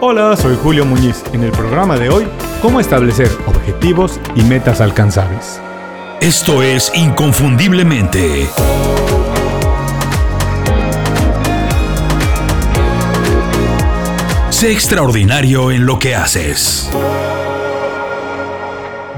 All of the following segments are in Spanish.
Hola, soy Julio Muñiz. En el programa de hoy, cómo establecer objetivos y metas alcanzables. Esto es Inconfundiblemente. Sé extraordinario en lo que haces.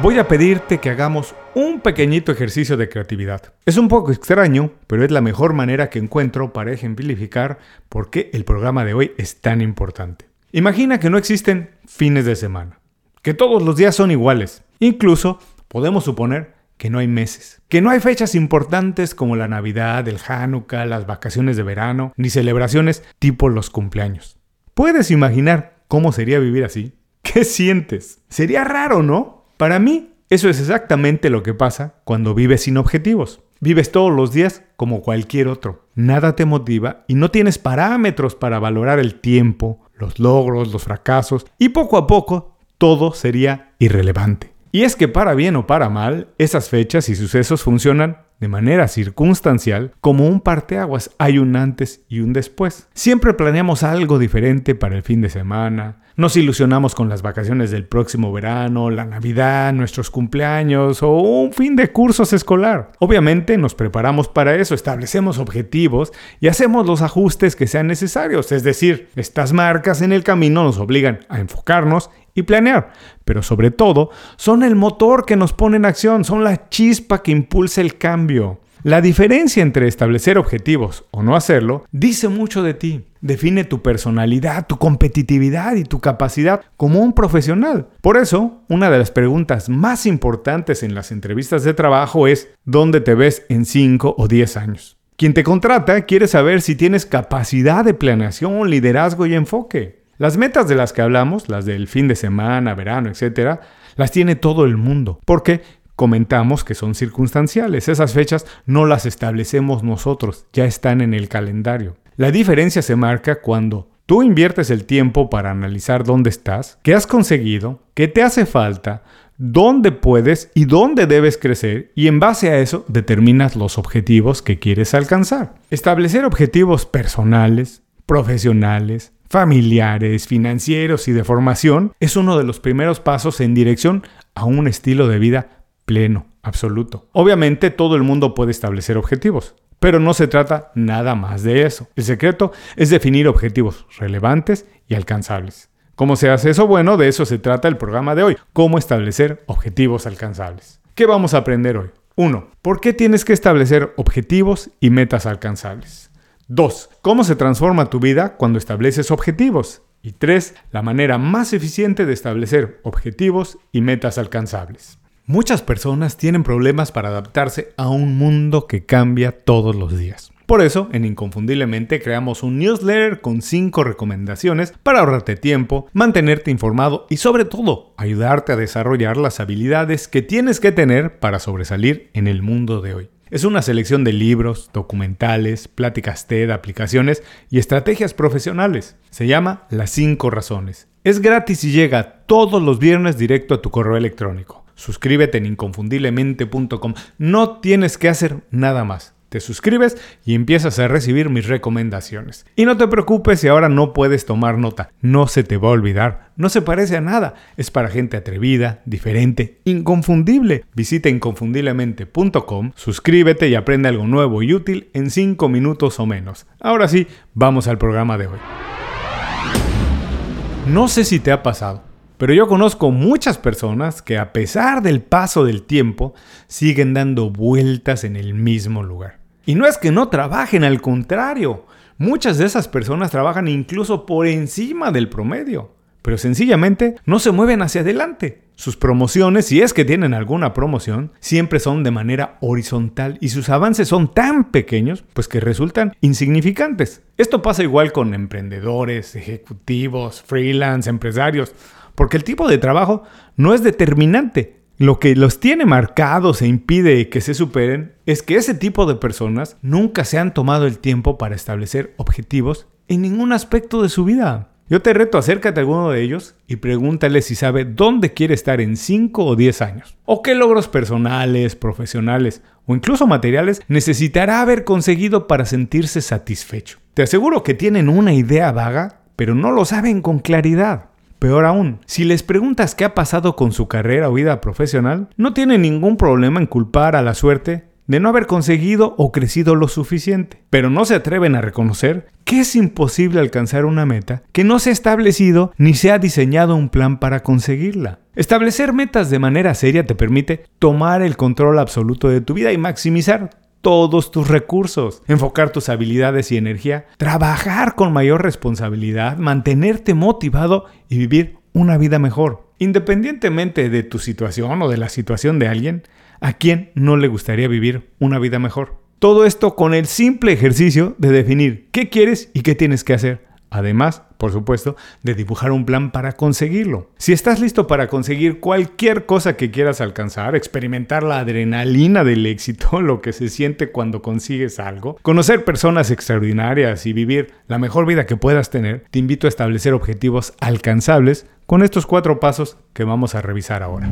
Voy a pedirte que hagamos un pequeñito ejercicio de creatividad. Es un poco extraño, pero es la mejor manera que encuentro para ejemplificar por qué el programa de hoy es tan importante. Imagina que no existen fines de semana, que todos los días son iguales. Incluso podemos suponer que no hay meses, que no hay fechas importantes como la Navidad, el Hanukkah, las vacaciones de verano, ni celebraciones tipo los cumpleaños. ¿Puedes imaginar cómo sería vivir así? ¿Qué sientes? Sería raro, ¿no? Para mí, eso es exactamente lo que pasa cuando vives sin objetivos. Vives todos los días como cualquier otro. Nada te motiva y no tienes parámetros para valorar el tiempo, los logros, los fracasos y poco a poco todo sería irrelevante. Y es que para bien o para mal, esas fechas y sucesos funcionan de manera circunstancial como un parteaguas. Hay un antes y un después. Siempre planeamos algo diferente para el fin de semana. Nos ilusionamos con las vacaciones del próximo verano, la Navidad, nuestros cumpleaños o un fin de cursos escolar. Obviamente nos preparamos para eso, establecemos objetivos y hacemos los ajustes que sean necesarios. Es decir, estas marcas en el camino nos obligan a enfocarnos y planear, pero sobre todo son el motor que nos pone en acción, son la chispa que impulsa el cambio. La diferencia entre establecer objetivos o no hacerlo dice mucho de ti. Define tu personalidad, tu competitividad y tu capacidad como un profesional. Por eso, una de las preguntas más importantes en las entrevistas de trabajo es ¿dónde te ves en 5 o 10 años? Quien te contrata quiere saber si tienes capacidad de planeación, liderazgo y enfoque. Las metas de las que hablamos, las del fin de semana, verano, etc., las tiene todo el mundo, porque comentamos que son circunstanciales. Esas fechas no las establecemos nosotros, ya están en el calendario. La diferencia se marca cuando tú inviertes el tiempo para analizar dónde estás, qué has conseguido, qué te hace falta, dónde puedes y dónde debes crecer y en base a eso determinas los objetivos que quieres alcanzar. Establecer objetivos personales, profesionales, familiares, financieros y de formación es uno de los primeros pasos en dirección a un estilo de vida pleno, absoluto. Obviamente todo el mundo puede establecer objetivos, pero no se trata nada más de eso. El secreto es definir objetivos relevantes y alcanzables. ¿Cómo se hace eso? Bueno, de eso se trata el programa de hoy, cómo establecer objetivos alcanzables. ¿Qué vamos a aprender hoy? 1. ¿Por qué tienes que establecer objetivos y metas alcanzables? 2. ¿Cómo se transforma tu vida cuando estableces objetivos? Y 3. La manera más eficiente de establecer objetivos y metas alcanzables. Muchas personas tienen problemas para adaptarse a un mundo que cambia todos los días. Por eso, en Inconfundiblemente creamos un newsletter con 5 recomendaciones para ahorrarte tiempo, mantenerte informado y sobre todo ayudarte a desarrollar las habilidades que tienes que tener para sobresalir en el mundo de hoy. Es una selección de libros, documentales, pláticas TED, aplicaciones y estrategias profesionales. Se llama Las 5 razones. Es gratis y llega todos los viernes directo a tu correo electrónico. Suscríbete en inconfundiblemente.com. No tienes que hacer nada más. Te suscribes y empiezas a recibir mis recomendaciones. Y no te preocupes si ahora no puedes tomar nota. No se te va a olvidar. No se parece a nada. Es para gente atrevida, diferente, inconfundible. Visita inconfundiblemente.com, suscríbete y aprende algo nuevo y útil en 5 minutos o menos. Ahora sí, vamos al programa de hoy. No sé si te ha pasado pero yo conozco muchas personas que a pesar del paso del tiempo siguen dando vueltas en el mismo lugar. Y no es que no trabajen, al contrario, muchas de esas personas trabajan incluso por encima del promedio, pero sencillamente no se mueven hacia adelante. Sus promociones, si es que tienen alguna promoción, siempre son de manera horizontal y sus avances son tan pequeños, pues que resultan insignificantes. Esto pasa igual con emprendedores, ejecutivos, freelance, empresarios porque el tipo de trabajo no es determinante. Lo que los tiene marcados e impide que se superen es que ese tipo de personas nunca se han tomado el tiempo para establecer objetivos en ningún aspecto de su vida. Yo te reto, acércate a alguno de ellos y pregúntale si sabe dónde quiere estar en 5 o 10 años, o qué logros personales, profesionales o incluso materiales necesitará haber conseguido para sentirse satisfecho. Te aseguro que tienen una idea vaga pero no lo saben con claridad. Peor aún, si les preguntas qué ha pasado con su carrera o vida profesional, no tienen ningún problema en culpar a la suerte de no haber conseguido o crecido lo suficiente, pero no se atreven a reconocer que es imposible alcanzar una meta que no se ha establecido ni se ha diseñado un plan para conseguirla. Establecer metas de manera seria te permite tomar el control absoluto de tu vida y maximizar todos tus recursos, enfocar tus habilidades y energía, trabajar con mayor responsabilidad, mantenerte motivado y vivir una vida mejor. Independientemente de tu situación o de la situación de alguien, ¿a quién no le gustaría vivir una vida mejor? Todo esto con el simple ejercicio de definir qué quieres y qué tienes que hacer. Además, por supuesto, de dibujar un plan para conseguirlo. Si estás listo para conseguir cualquier cosa que quieras alcanzar, experimentar la adrenalina del éxito, lo que se siente cuando consigues algo, conocer personas extraordinarias y vivir la mejor vida que puedas tener, te invito a establecer objetivos alcanzables con estos cuatro pasos que vamos a revisar ahora.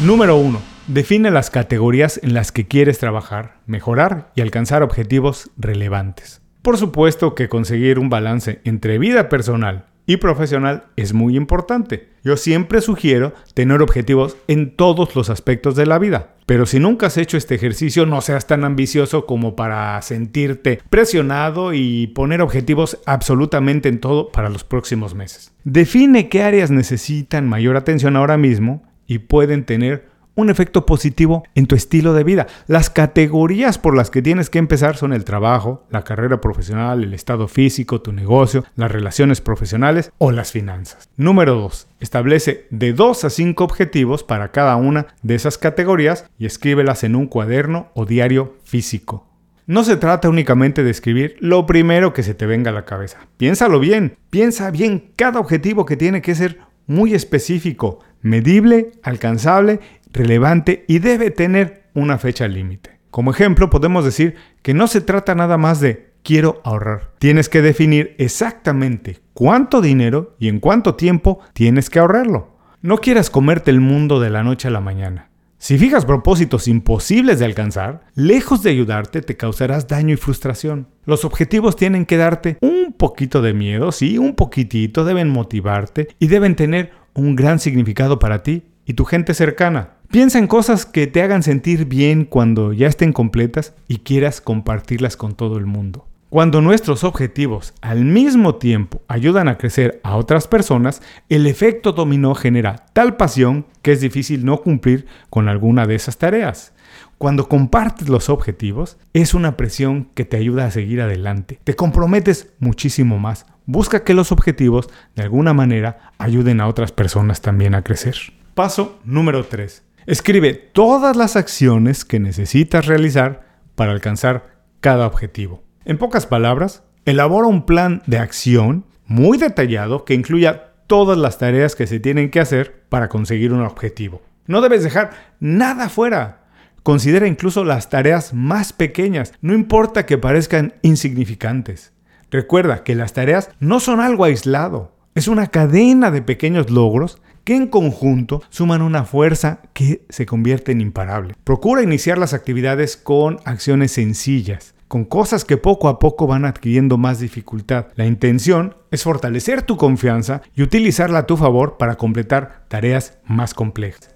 Número 1. Define las categorías en las que quieres trabajar, mejorar y alcanzar objetivos relevantes. Por supuesto que conseguir un balance entre vida personal y profesional es muy importante. Yo siempre sugiero tener objetivos en todos los aspectos de la vida. Pero si nunca has hecho este ejercicio, no seas tan ambicioso como para sentirte presionado y poner objetivos absolutamente en todo para los próximos meses. Define qué áreas necesitan mayor atención ahora mismo y pueden tener un efecto positivo en tu estilo de vida. Las categorías por las que tienes que empezar son el trabajo, la carrera profesional, el estado físico, tu negocio, las relaciones profesionales o las finanzas. Número 2. Establece de 2 a 5 objetivos para cada una de esas categorías y escríbelas en un cuaderno o diario físico. No se trata únicamente de escribir lo primero que se te venga a la cabeza. Piénsalo bien, piensa bien cada objetivo que tiene que ser muy específico, medible, alcanzable relevante y debe tener una fecha límite. Como ejemplo, podemos decir que no se trata nada más de quiero ahorrar. Tienes que definir exactamente cuánto dinero y en cuánto tiempo tienes que ahorrarlo. No quieras comerte el mundo de la noche a la mañana. Si fijas propósitos imposibles de alcanzar, lejos de ayudarte te causarás daño y frustración. Los objetivos tienen que darte un poquito de miedo, sí, un poquitito, deben motivarte y deben tener un gran significado para ti y tu gente cercana. Piensa en cosas que te hagan sentir bien cuando ya estén completas y quieras compartirlas con todo el mundo. Cuando nuestros objetivos al mismo tiempo ayudan a crecer a otras personas, el efecto dominó genera tal pasión que es difícil no cumplir con alguna de esas tareas. Cuando compartes los objetivos, es una presión que te ayuda a seguir adelante. Te comprometes muchísimo más. Busca que los objetivos, de alguna manera, ayuden a otras personas también a crecer. Paso número 3. Escribe todas las acciones que necesitas realizar para alcanzar cada objetivo. En pocas palabras, elabora un plan de acción muy detallado que incluya todas las tareas que se tienen que hacer para conseguir un objetivo. No debes dejar nada fuera. Considera incluso las tareas más pequeñas, no importa que parezcan insignificantes. Recuerda que las tareas no son algo aislado, es una cadena de pequeños logros que en conjunto suman una fuerza que se convierte en imparable. Procura iniciar las actividades con acciones sencillas, con cosas que poco a poco van adquiriendo más dificultad. La intención es fortalecer tu confianza y utilizarla a tu favor para completar tareas más complejas.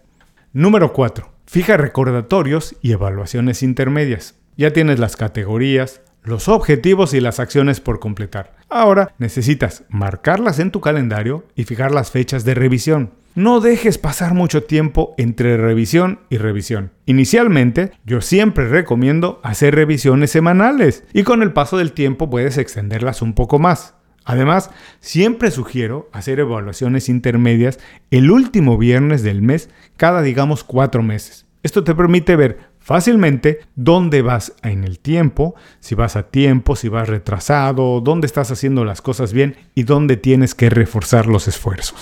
Número 4. Fija recordatorios y evaluaciones intermedias. Ya tienes las categorías, los objetivos y las acciones por completar. Ahora necesitas marcarlas en tu calendario y fijar las fechas de revisión. No dejes pasar mucho tiempo entre revisión y revisión. Inicialmente, yo siempre recomiendo hacer revisiones semanales y con el paso del tiempo puedes extenderlas un poco más. Además, siempre sugiero hacer evaluaciones intermedias el último viernes del mes cada, digamos, cuatro meses. Esto te permite ver fácilmente dónde vas en el tiempo, si vas a tiempo, si vas retrasado, dónde estás haciendo las cosas bien y dónde tienes que reforzar los esfuerzos.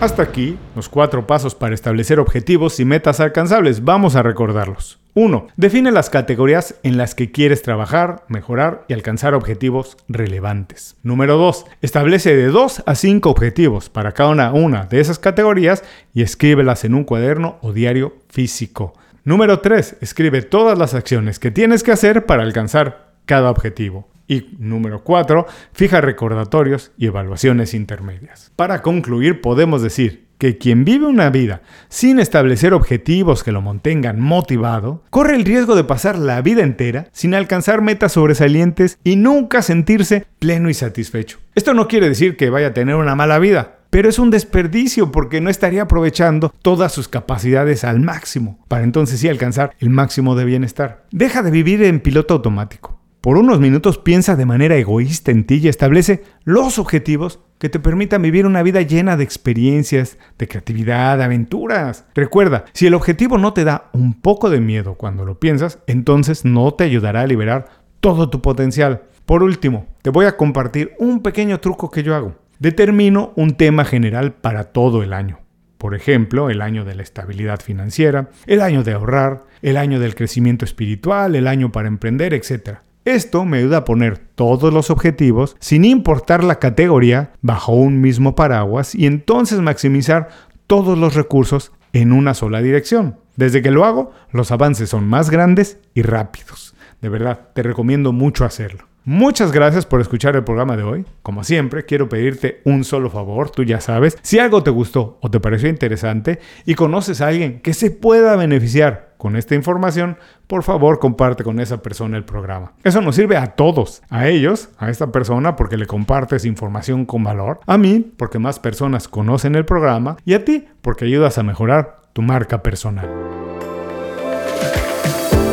Hasta aquí los cuatro pasos para establecer objetivos y metas alcanzables. Vamos a recordarlos. 1. Define las categorías en las que quieres trabajar, mejorar y alcanzar objetivos relevantes. Número 2. Establece de 2 a 5 objetivos para cada una de esas categorías y escríbelas en un cuaderno o diario físico. Número 3. Escribe todas las acciones que tienes que hacer para alcanzar cada objetivo. Y número 4, fija recordatorios y evaluaciones intermedias. Para concluir, podemos decir que quien vive una vida sin establecer objetivos que lo mantengan motivado, corre el riesgo de pasar la vida entera sin alcanzar metas sobresalientes y nunca sentirse pleno y satisfecho. Esto no quiere decir que vaya a tener una mala vida, pero es un desperdicio porque no estaría aprovechando todas sus capacidades al máximo, para entonces sí alcanzar el máximo de bienestar. Deja de vivir en piloto automático. Por unos minutos piensa de manera egoísta en ti y establece los objetivos que te permitan vivir una vida llena de experiencias, de creatividad, de aventuras. Recuerda, si el objetivo no te da un poco de miedo cuando lo piensas, entonces no te ayudará a liberar todo tu potencial. Por último, te voy a compartir un pequeño truco que yo hago. Determino un tema general para todo el año. Por ejemplo, el año de la estabilidad financiera, el año de ahorrar, el año del crecimiento espiritual, el año para emprender, etc. Esto me ayuda a poner todos los objetivos sin importar la categoría bajo un mismo paraguas y entonces maximizar todos los recursos en una sola dirección. Desde que lo hago, los avances son más grandes y rápidos. De verdad, te recomiendo mucho hacerlo. Muchas gracias por escuchar el programa de hoy. Como siempre, quiero pedirte un solo favor, tú ya sabes, si algo te gustó o te pareció interesante y conoces a alguien que se pueda beneficiar con esta información, por favor comparte con esa persona el programa. Eso nos sirve a todos, a ellos, a esta persona porque le compartes información con valor, a mí porque más personas conocen el programa y a ti porque ayudas a mejorar tu marca personal.